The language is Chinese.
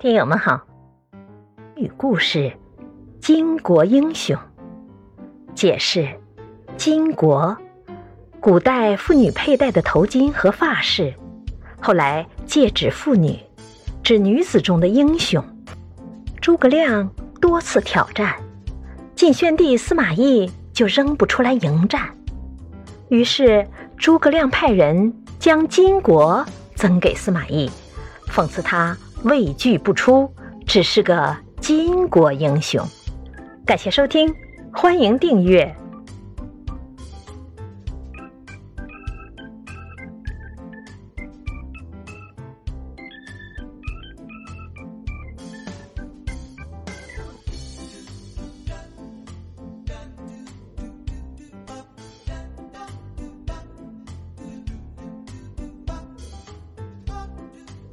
听友们好，与故事《巾帼英雄》解释：巾帼，古代妇女佩戴的头巾和发饰，后来借指妇女，指女子中的英雄。诸葛亮多次挑战，晋宣帝司马懿就扔不出来迎战，于是诸葛亮派人将巾帼赠给司马懿，讽刺他。畏惧不出，只是个巾帼英雄。感谢收听，欢迎订阅。